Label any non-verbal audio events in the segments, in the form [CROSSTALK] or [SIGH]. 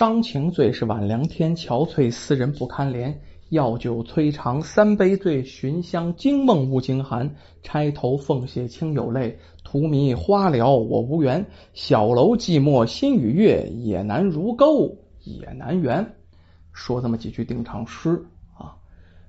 伤情最是晚凉天，憔悴思人不堪怜。药酒催肠三杯醉，寻香惊梦误惊寒。钗头凤血清有泪，荼蘼花了我无缘。小楼寂寞心与月，也难如钩也难圆。说这么几句定场诗啊。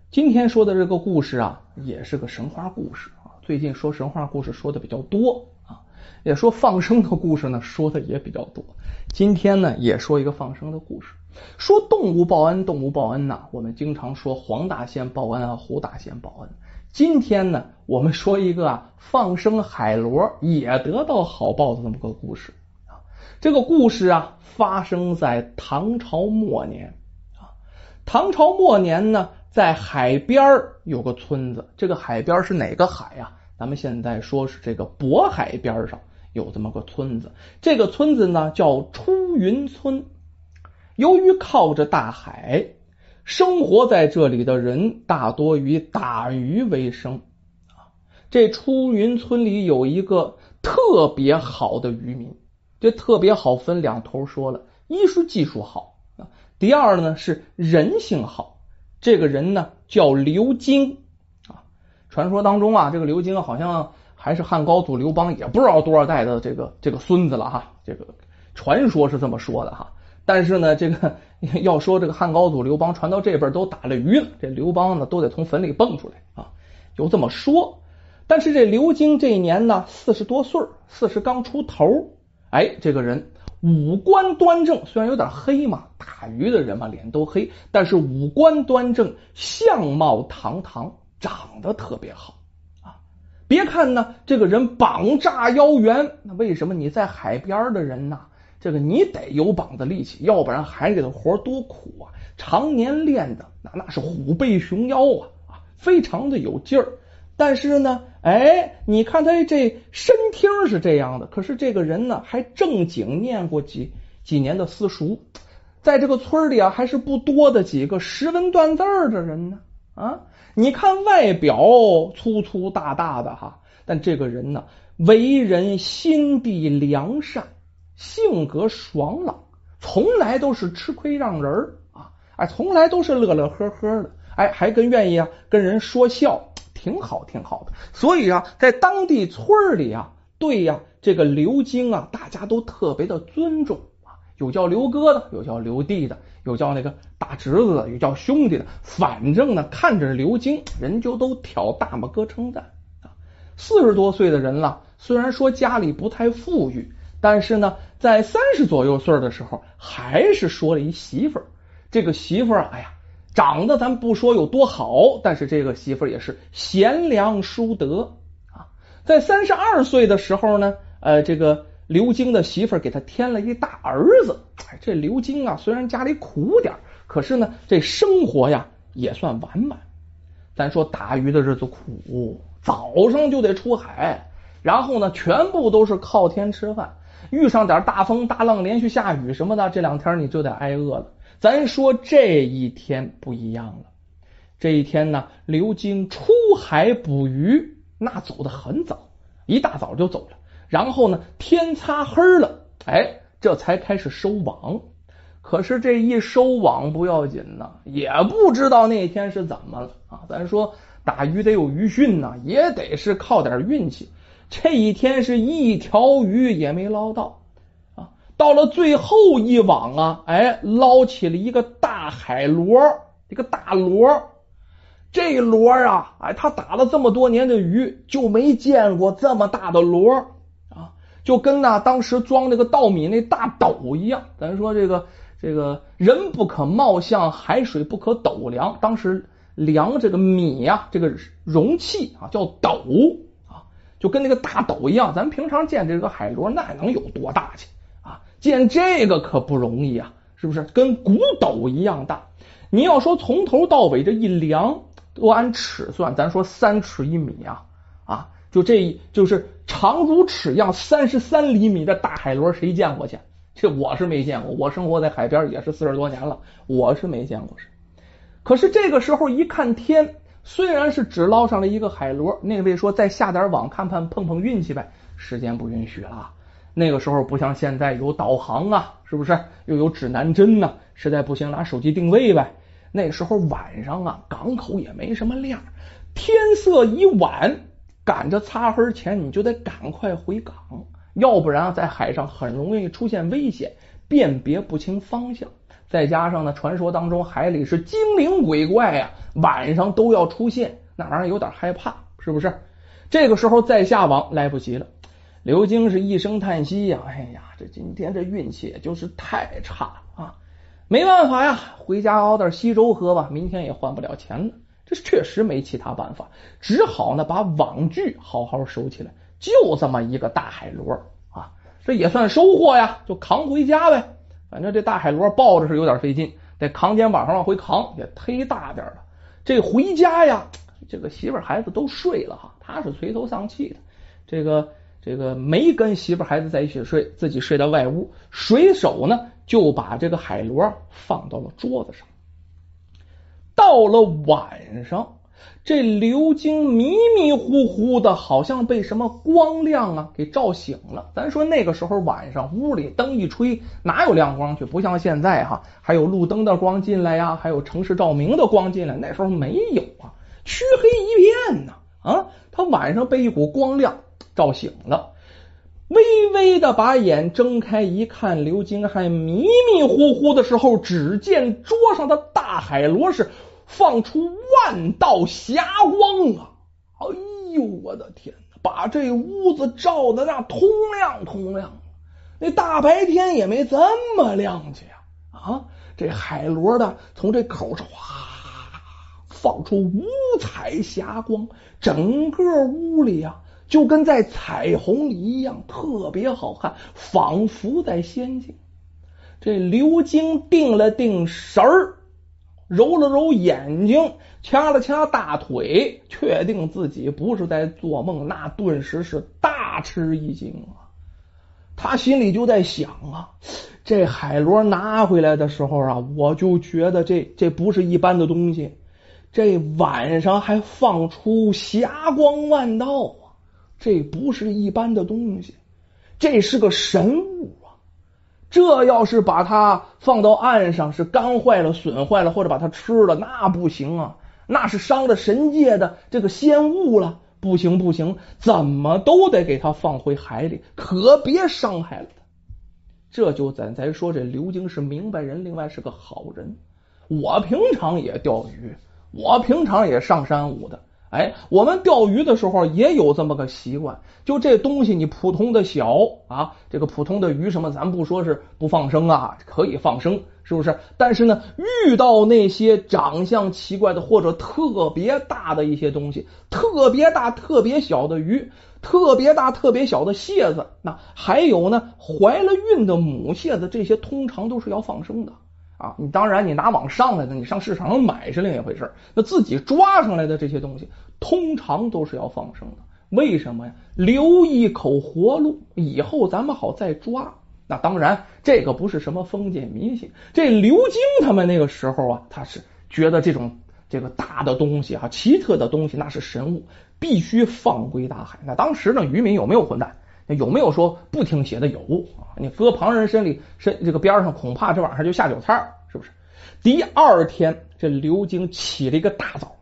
今天说的这个故事啊，也是个神话故事啊。最近说神话故事说的比较多啊，也说放生的故事呢，说的也比较多。今天呢，也说一个放生的故事。说动物报恩，动物报恩呐，我们经常说黄大仙报恩啊，胡大仙报恩。今天呢，我们说一个啊，放生海螺也得到好报的这么个故事啊。这个故事啊，发生在唐朝末年啊。唐朝末年呢，在海边有个村子，这个海边是哪个海呀？咱们现在说是这个渤海边上有这么个村子，这个村子呢叫出云村。由于靠着大海，生活在这里的人大多以打鱼为生啊。这出云村里有一个特别好的渔民，这特别好分两头说了：一是技术好啊，第二呢是人性好。这个人呢叫刘金啊。传说当中啊，这个刘金好像还是汉高祖刘邦也不知道多少代的这个这个孙子了哈。这个传说是这么说的哈。但是呢，这个 [LAUGHS] 要说这个汉高祖刘邦传到这边都打了鱼了，这刘邦呢都得从坟里蹦出来啊，有这么说。但是这刘京这一年呢四十多岁，四十刚出头，哎，这个人五官端正，虽然有点黑嘛，打鱼的人嘛脸都黑，但是五官端正，相貌堂堂，长得特别好。别看呢这个人膀炸腰圆，那为什么你在海边的人呢？这个你得有膀子力气，要不然海里的活多苦啊！常年练的那那是虎背熊腰啊啊，非常的有劲儿。但是呢，哎，你看他这身听是这样的，可是这个人呢，还正经念过几几年的私塾，在这个村里啊，还是不多的几个识文断字的人呢啊！你看外表粗粗大大的哈，但这个人呢，为人心地良善。性格爽朗，从来都是吃亏让人啊！哎，从来都是乐乐呵呵的，哎，还跟愿意啊跟人说笑，挺好挺好的。所以啊，在当地村里啊，对呀，这个刘京啊，大家都特别的尊重啊，有叫刘哥的，有叫刘弟的，有叫那个大侄子的，有叫兄弟的，反正呢，看着刘京，人就都挑大拇哥称赞啊。四十多岁的人了，虽然说家里不太富裕。但是呢，在三十左右岁的时候，还是说了一媳妇儿。这个媳妇儿，哎呀，长得咱不说有多好，但是这个媳妇儿也是贤良淑德啊。在三十二岁的时候呢，呃，这个刘京的媳妇儿给他添了一大儿子。哎，这刘京啊，虽然家里苦点可是呢，这生活呀也算完满。咱说打鱼的日子苦，早上就得出海，然后呢，全部都是靠天吃饭。遇上点大风大浪，连续下雨什么的，这两天你就得挨饿了。咱说这一天不一样了，这一天呢，刘金出海捕鱼，那走的很早，一大早就走了。然后呢，天擦黑了，哎，这才开始收网。可是这一收网不要紧呢，也不知道那天是怎么了啊。咱说打鱼得有鱼讯呢，也得是靠点运气。这一天是一条鱼也没捞到啊！到了最后一网啊，哎，捞起了一个大海螺，一个大螺。这螺啊，哎，他打了这么多年的鱼，就没见过这么大的螺！就跟那当时装那个稻米那大斗一样。咱说这个这个人不可貌相，海水不可斗量。当时量这个米呀，这个容器啊，叫斗啊。就跟那个大斗一样，咱平常见这个海螺，那能有多大去啊？见这个可不容易啊，是不是？跟古斗一样大。你要说从头到尾这一量，都按尺算，咱说三尺一米啊啊，就这就是长如尺样，三十三厘米的大海螺，谁见过去？这我是没见过，我生活在海边也是四十多年了，我是没见过。可是这个时候一看天。虽然是只捞上了一个海螺，那位说再下点网看看碰碰运气呗。时间不允许了，那个时候不像现在有导航啊，是不是？又有指南针呢？实在不行拿手机定位呗。那时候晚上啊，港口也没什么亮，天色已晚，赶着擦黑前你就得赶快回港，要不然在海上很容易出现危险，辨别不清方向。再加上呢，传说当中海里是精灵鬼怪呀，晚上都要出现，那玩意儿有点害怕，是不是？这个时候再下网来不及了。刘晶是一声叹息呀，哎呀，这今天这运气也就是太差了啊！没办法呀，回家熬点稀粥喝吧，明天也换不了钱了。这确实没其他办法，只好呢把网具好好收起来。就这么一个大海螺啊，这也算收获呀，就扛回家呗。反正这大海螺抱着是有点费劲，得扛肩膀上往回扛，也忒大点了。这回家呀，这个媳妇孩子都睡了哈，他是垂头丧气的。这个这个没跟媳妇孩子在一起睡，自己睡到外屋，随手呢就把这个海螺放到了桌子上。到了晚上。这刘晶迷迷糊糊的，好像被什么光亮啊给照醒了。咱说那个时候晚上，屋里灯一吹，哪有亮光去？不像现在哈，还有路灯的光进来呀，还有城市照明的光进来。那时候没有啊，黢黑一片呢。啊，他晚上被一股光亮照醒了，微微的把眼睁开一看，刘金还迷迷糊糊的时候，只见桌上的大海螺是。放出万道霞光啊！哎呦，我的天哪，把这屋子照的那通亮通亮，那大白天也没这么亮去呀！啊，这海螺的从这口上哗放出五彩霞光，整个屋里啊就跟在彩虹里一样，特别好看，仿佛在仙境。这刘晶定了定神儿。揉了揉眼睛，掐了掐大腿，确定自己不是在做梦，那顿时是大吃一惊啊！他心里就在想啊，这海螺拿回来的时候啊，我就觉得这这不是一般的东西，这晚上还放出霞光万道，这不是一般的东西，这是个神物啊。这要是把它放到岸上，是干坏了、损坏了，或者把它吃了，那不行啊！那是伤了神界的这个仙物了，不行不行，怎么都得给它放回海里，可别伤害了它。这就咱咱说，这刘晶是明白人，另外是个好人。我平常也钓鱼，我平常也上山舞的。哎，我们钓鱼的时候也有这么个习惯，就这东西你普通的小啊，这个普通的鱼什么，咱不说是不放生啊，可以放生，是不是？但是呢，遇到那些长相奇怪的或者特别大的一些东西，特别大、特别小的鱼，特别大、特别小的蟹子，那还有呢，怀了孕的母蟹子，这些通常都是要放生的。啊，你当然，你拿网上来的，你上市场上买是另一回事那自己抓上来的这些东西，通常都是要放生的。为什么呀？留一口活路，以后咱们好再抓。那当然，这个不是什么封建迷信。这刘京他们那个时候啊，他是觉得这种这个大的东西哈，奇特的东西，那是神物，必须放归大海。那当时呢，渔民有没有混蛋？有没有说不听写的？有啊，你搁旁人身里身这个边上，恐怕这晚上就下酒菜？第二天，这刘京起了一个大早，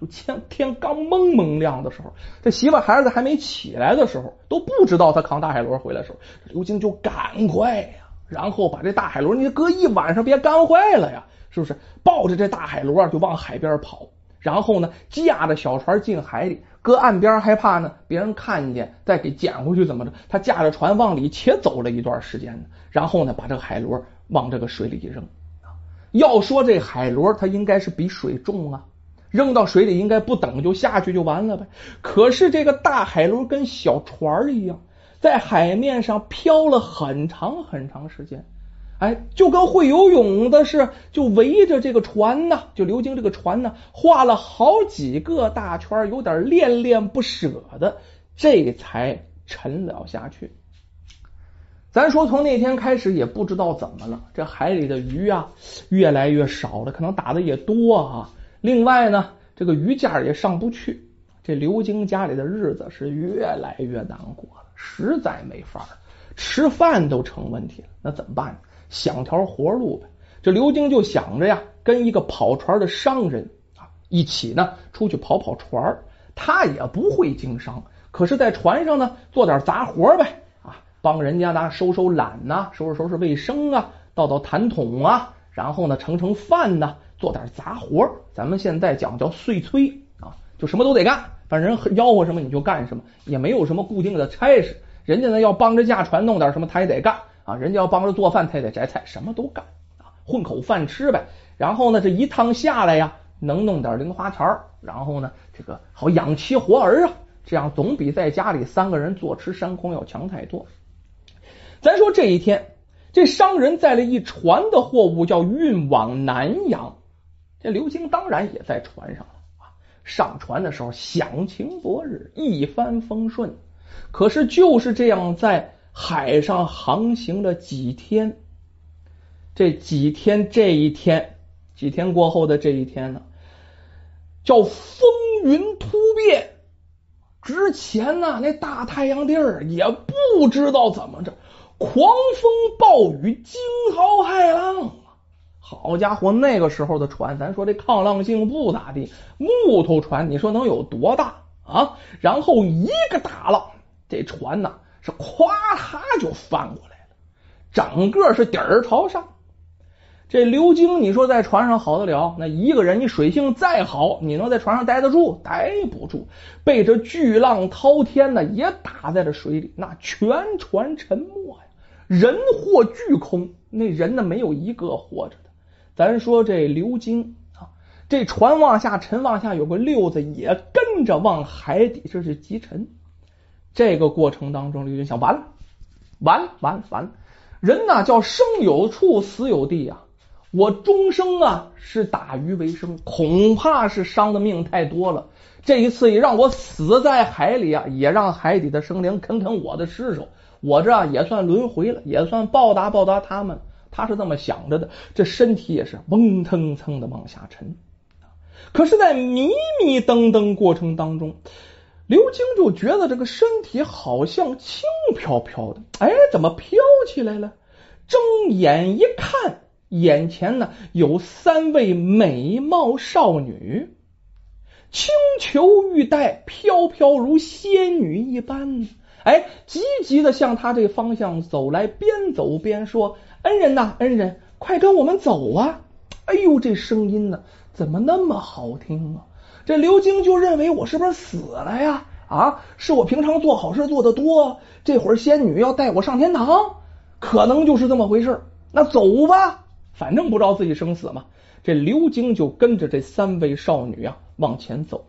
就天天刚蒙蒙亮的时候，这媳妇孩子还没起来的时候，都不知道他扛大海螺回来的时候，刘京就赶快呀，然后把这大海螺，你搁一晚上别干坏了呀，是不是？抱着这大海螺就往海边跑。然后呢，驾着小船进海里，搁岸边害怕呢，别人看见再给捡回去怎么着？他驾着船往里且走了一段时间呢，然后呢，把这个海螺往这个水里一扔。要说这海螺，它应该是比水重啊，扔到水里应该不等就下去就完了呗。可是这个大海螺跟小船一样，在海面上漂了很长很长时间。哎，就跟会游泳的是，就围着这个船呢，就流经这个船呢，画了好几个大圈，有点恋恋不舍的，这才沉了下去。咱说从那天开始，也不知道怎么了，这海里的鱼啊越来越少了，可能打的也多啊。另外呢，这个鱼价也上不去，这刘晶家里的日子是越来越难过了，实在没法吃饭都成问题了，那怎么办？想条活路呗。这刘晶就想着呀，跟一个跑船的商人啊一起呢出去跑跑船。他也不会经商，可是，在船上呢做点杂活呗，帮人家呢收收懒呐，收拾收拾卫生啊，倒倒痰桶啊，然后呢盛盛饭呐，做点杂活。咱们现在讲叫碎催啊，就什么都得干，反正人吆喝什么你就干什么，也没有什么固定的差事。人家呢要帮着驾船弄点什么，他也得干啊。人家要帮着做饭，他也得摘菜，什么都干啊，混口饭吃呗。然后呢，这一趟下来呀，能弄点零花钱然后呢，这个好养妻活儿啊，这样总比在家里三个人坐吃山空要强太多。咱说这一天，这商人载了一船的货物，叫运往南阳。这刘星当然也在船上了啊。上船的时候，享晴博日，一帆风顺。可是就是这样，在海上航行了几天，这几天这一天，几天过后的这一天呢，叫风云突变。之前呢，那大太阳地儿也不知道怎么着，狂风暴雨，惊涛骇浪好家伙，那个时候的船，咱说这抗浪性不咋地，木头船，你说能有多大啊？然后一个大浪。这船呐是咵嚓就翻过来了，整个是底儿朝上。这刘晶，你说在船上好得了？那一个人，你水性再好，你能在船上待得住？待不住，被这巨浪滔天呢，也打在了水里，那全船沉没呀，人祸俱空，那人呢没有一个活着的。咱说这刘晶啊，这船往下沉，往下有个溜子也跟着往海底，这是急沉。这个过程当中，刘军想完了，完了，完了，完了！人呐叫生有处，死有地啊！我终生啊是打鱼为生，恐怕是伤的命太多了。这一次也让我死在海里啊，也让海底的生灵啃啃我的尸首，我这也算轮回了，也算报答报答他们。他是这么想着的，这身体也是嗡腾腾的往下沉。可是，在迷迷瞪瞪过程当中。刘晶就觉得这个身体好像轻飘飘的，哎，怎么飘起来了？睁眼一看，眼前呢有三位美貌少女，轻裘玉带，飘飘如仙女一般。哎，急急的向他这方向走来，边走边说：“恩人呐，恩人，快跟我们走啊！”哎呦，这声音呢，怎么那么好听啊？这刘晶就认为我是不是死了呀？啊，是我平常做好事做的多，这会儿仙女要带我上天堂，可能就是这么回事。那走吧，反正不知道自己生死嘛。这刘晶就跟着这三位少女啊往前走。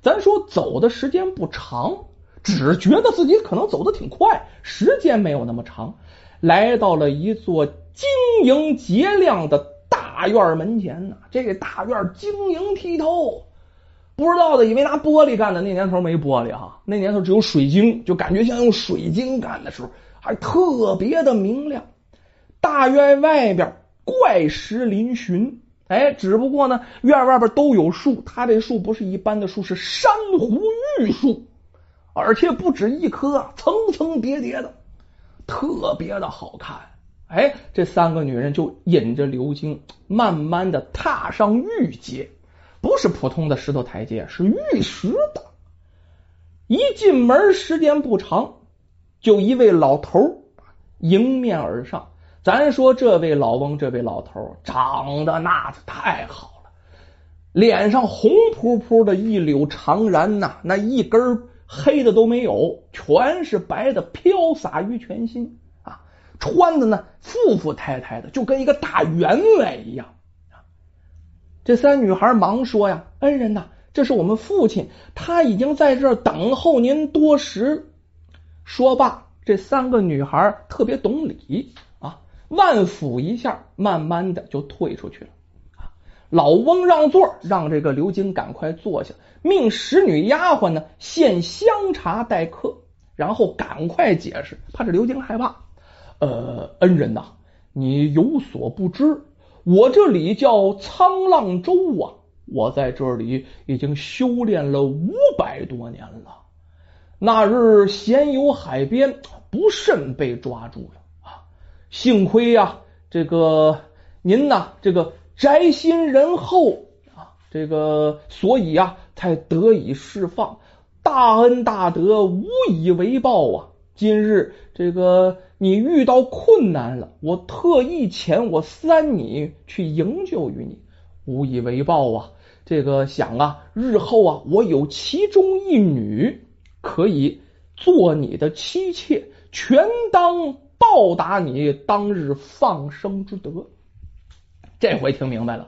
咱说走的时间不长，只觉得自己可能走的挺快，时间没有那么长。来到了一座晶莹洁亮的大院门前呢，这个大院晶莹剔透。不知道的以为拿玻璃干的，那年头没玻璃哈，那年头只有水晶，就感觉像用水晶干的时候，还特别的明亮。大院外边怪石嶙峋，哎，只不过呢，院外边都有树，它这树不是一般的树，是珊瑚玉树，而且不止一棵，层层叠叠的，特别的好看。哎，这三个女人就引着刘晶，慢慢的踏上玉阶。不是普通的石头台阶，是玉石的。一进门，时间不长，就一位老头迎面而上。咱说这位老翁，这位老头长得那太好了，脸上红扑扑的一绺长髯呐，那一根黑的都没有，全是白的飘洒于全身啊！穿的呢，富富态态的，就跟一个大员外一样。这三女孩忙说：“呀，恩人呐，这是我们父亲，他已经在这儿等候您多时。”说罢，这三个女孩特别懂礼啊，万抚一下，慢慢的就退出去了。老翁让座，让这个刘晶赶快坐下，命使女丫鬟呢献香茶待客，然后赶快解释，怕这刘晶害怕。呃，恩人呐，你有所不知。我这里叫沧浪洲啊，我在这里已经修炼了五百多年了。那日闲游海边，不慎被抓住了啊！幸亏呀，这个您呐，这个宅心仁厚啊，这个所以啊，才得以释放。大恩大德，无以为报啊！今日这个你遇到困难了，我特意遣我三女去营救于你，无以为报啊！这个想啊，日后啊，我有其中一女可以做你的妻妾，全当报答你当日放生之德。这回听明白了，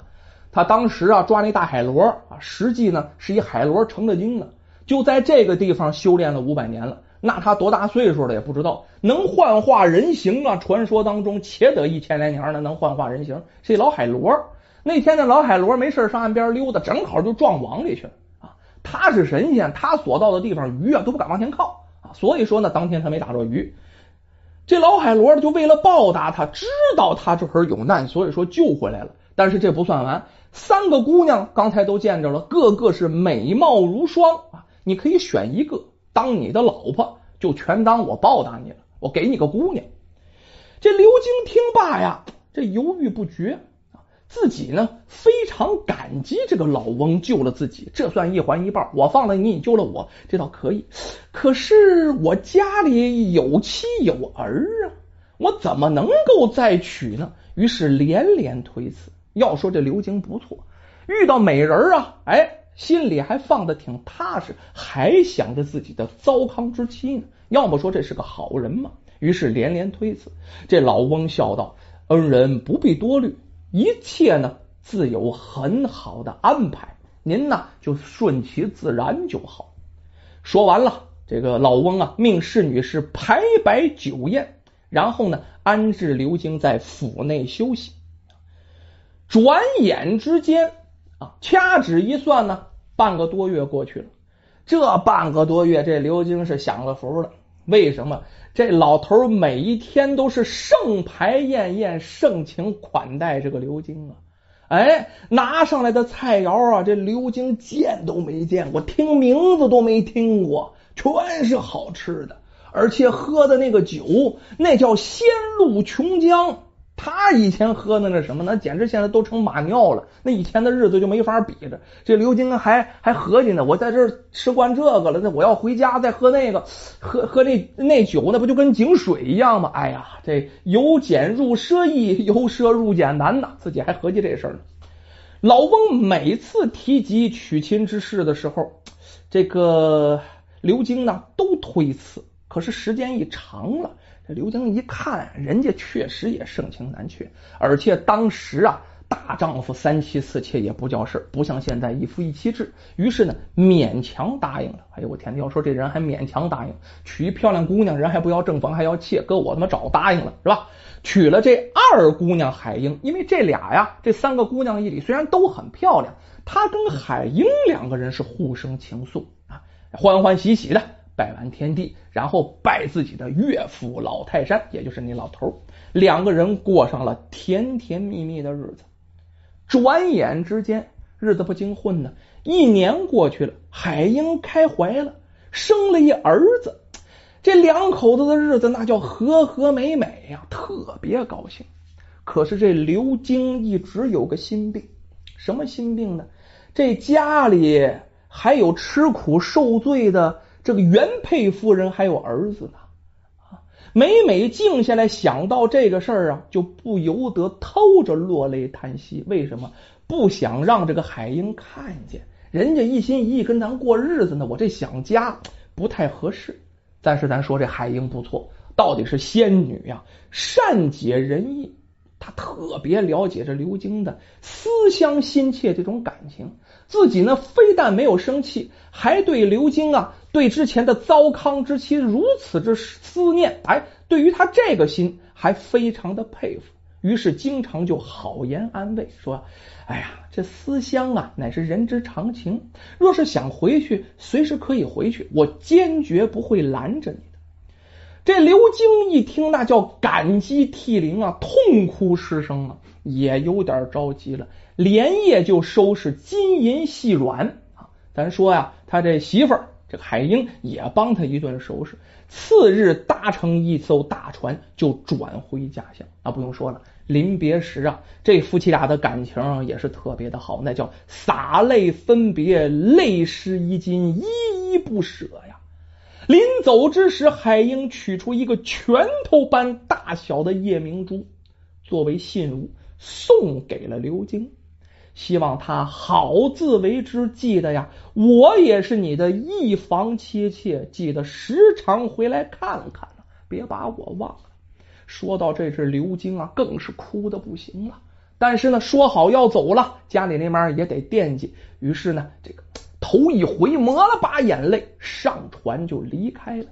他当时啊抓那大海螺啊，实际呢是一海螺成的精呢。就在这个地方修炼了五百年了，那他多大岁数了也不知道，能幻化人形啊！传说当中，且得一千来年呢，能幻化人形。这老海螺，那天那老海螺没事上岸边溜达，正好就撞网里去了啊！他是神仙，他所到的地方鱼啊都不敢往前靠啊，所以说呢，当天他没打着鱼。这老海螺就为了报答他，知道他这会儿有难，所以说救回来了。但是这不算完，三个姑娘刚才都见着了，个个是美貌如霜啊！你可以选一个当你的老婆，就全当我报答你了。我给你个姑娘。这刘京听罢呀，这犹豫不决，自己呢非常感激这个老翁救了自己，这算一环一半。我放了你，你救了我，这倒可以。可是我家里有妻有儿啊，我怎么能够再娶呢？于是连连推辞。要说这刘京不错，遇到美人啊，哎。心里还放的挺踏实，还想着自己的糟糠之妻呢。要么说这是个好人嘛。于是连连推辞。这老翁笑道：“恩人不必多虑，一切呢自有很好的安排，您呢就顺其自然就好。”说完了，这个老翁啊命侍女是排摆酒宴，然后呢安置刘京在府内休息。转眼之间啊，掐指一算呢。半个多月过去了，这半个多月，这刘京是享了福了。为什么？这老头每一天都是盛牌宴宴，盛情款待这个刘京啊！哎，拿上来的菜肴啊，这刘京见都没见过，听名字都没听过，全是好吃的，而且喝的那个酒，那叫仙露琼浆。他以前喝的那什么，那简直现在都成马尿了。那以前的日子就没法比着。这刘金还还合计呢，我在这吃惯这个了，那我要回家再喝那个，喝喝那那酒，那不就跟井水一样吗？哎呀，这由俭入奢易，由奢入俭难呐。自己还合计这事儿呢。老翁每次提及娶亲之事的时候，这个刘金呢都推辞。可是时间一长了。刘江一看，人家确实也盛情难却，而且当时啊，大丈夫三妻四妾也不叫事不像现在一夫一妻制。于是呢，勉强答应了。哎呦我天！要说这人还勉强答应，娶一漂亮姑娘，人还不要正房，还要妾，搁我他妈早答应了，是吧？娶了这二姑娘海英，因为这俩呀，这三个姑娘一里虽然都很漂亮，他跟海英两个人是互生情愫啊，欢欢喜喜的。拜完天地，然后拜自己的岳父老泰山，也就是你老头两个人过上了甜甜蜜蜜的日子。转眼之间，日子不经混呢，一年过去了，海英开怀了，生了一儿子。这两口子的日子那叫和和美美呀，特别高兴。可是这刘京一直有个心病，什么心病呢？这家里还有吃苦受罪的。这个原配夫人还有儿子呢，啊，每每静下来想到这个事儿啊，就不由得偷着落泪叹息。为什么？不想让这个海英看见，人家一心一意跟咱过日子呢，我这想家不太合适。但是咱说这海英不错，到底是仙女呀，善解人意，他特别了解这刘京的思乡心切这种感情。自己呢，非但没有生气，还对刘京啊，对之前的糟糠之妻如此之思念。哎，对于他这个心，还非常的佩服。于是经常就好言安慰说：“哎呀，这思乡啊，乃是人之常情。若是想回去，随时可以回去，我坚决不会拦着你。”这刘京一听，那叫感激涕零啊，痛哭失声啊，也有点着急了。连夜就收拾金银细软啊！咱说呀，他这媳妇儿这海英也帮他一顿收拾。次日搭乘一艘大船就转回家乡。啊，不用说了，临别时啊，这夫妻俩的感情也是特别的好，那叫洒泪分别，泪湿衣襟，依依不舍呀。临走之时，海英取出一个拳头般大小的夜明珠，作为信物送给了刘晶。希望他好自为之，记得呀，我也是你的一房妻妾，记得时常回来看看，别把我忘了。说到这，这刘晶啊，更是哭的不行了。但是呢，说好要走了，家里那边也得惦记，于是呢，这个头一回，抹了把眼泪，上船就离开了。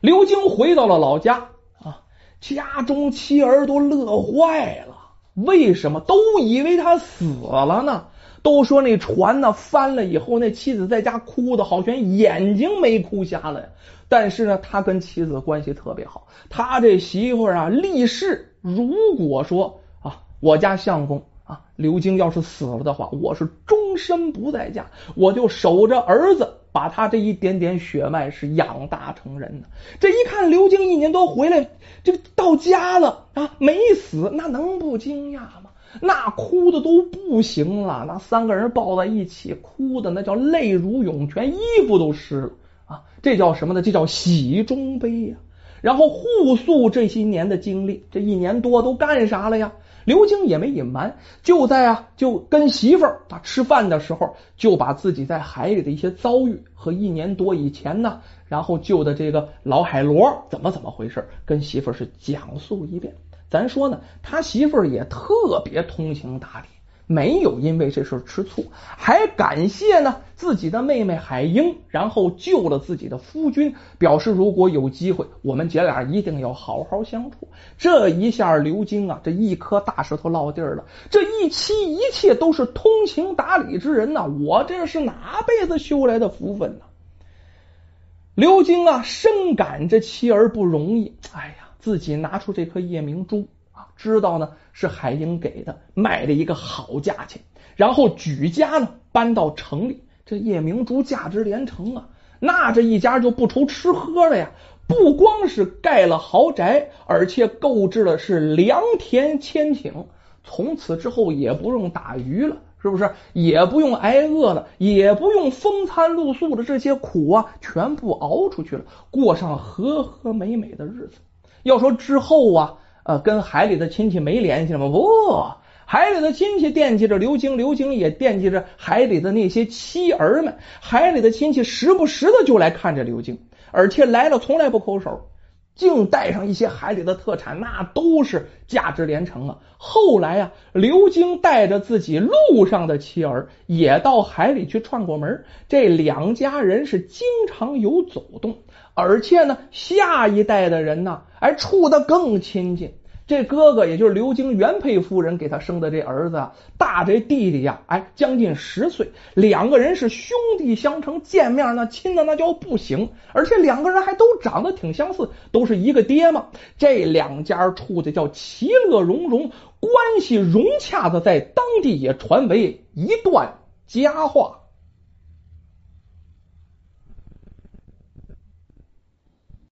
刘晶回到了老家啊，家中妻儿都乐坏了。为什么都以为他死了呢？都说那船呢翻了以后，那妻子在家哭的好像眼睛没哭瞎了呀。但是呢，他跟妻子关系特别好。他这媳妇啊，立誓，如果说啊，我家相公啊刘晶要是死了的话，我是终身不在家，我就守着儿子。把他这一点点血脉是养大成人的。这一看刘晶一年多回来，这到家了啊，没死，那能不惊讶吗？那哭的都不行了，那三个人抱在一起哭的那叫泪如涌泉，衣服都湿了啊！这叫什么呢？这叫喜中悲呀。然后互诉这些年的经历，这一年多都干啥了呀？刘晶也没隐瞒，就在啊，就跟媳妇儿啊吃饭的时候，就把自己在海里的一些遭遇和一年多以前呢，然后救的这个老海螺怎么怎么回事，跟媳妇儿是讲述一遍。咱说呢，他媳妇儿也特别通情达理。没有因为这事吃醋，还感谢呢自己的妹妹海英，然后救了自己的夫君，表示如果有机会，我们姐俩一定要好好相处。这一下刘晶啊，这一颗大石头落地了。这一妻一切都是通情达理之人呐，我这是哪辈子修来的福分呢？刘晶啊，深感这妻儿不容易。哎呀，自己拿出这颗夜明珠。知道呢是海英给的，卖了一个好价钱，然后举家呢搬到城里。这夜明珠价值连城啊，那这一家就不愁吃喝了呀。不光是盖了豪宅，而且购置的是良田千顷，从此之后也不用打鱼了，是不是？也不用挨饿了，也不用风餐露宿的这些苦啊，全部熬出去了，过上和和美美的日子。要说之后啊。呃，跟海里的亲戚没联系了吗？不，海里的亲戚惦记着刘晶，刘晶也惦记着海里的那些妻儿们。海里的亲戚时不时的就来看着刘晶，而且来了从来不抠手，净带上一些海里的特产，那都是价值连城啊。后来啊，刘晶带着自己路上的妻儿也到海里去串过门，这两家人是经常有走动。而且呢，下一代的人呢，哎，处的更亲近。这哥哥也就是刘晶原配夫人给他生的这儿子，大这弟弟呀，哎，将近十岁，两个人是兄弟相称，见面那亲的那叫不行。而且两个人还都长得挺相似，都是一个爹嘛。这两家处的叫其乐融融，关系融洽的，在当地也传为一段佳话。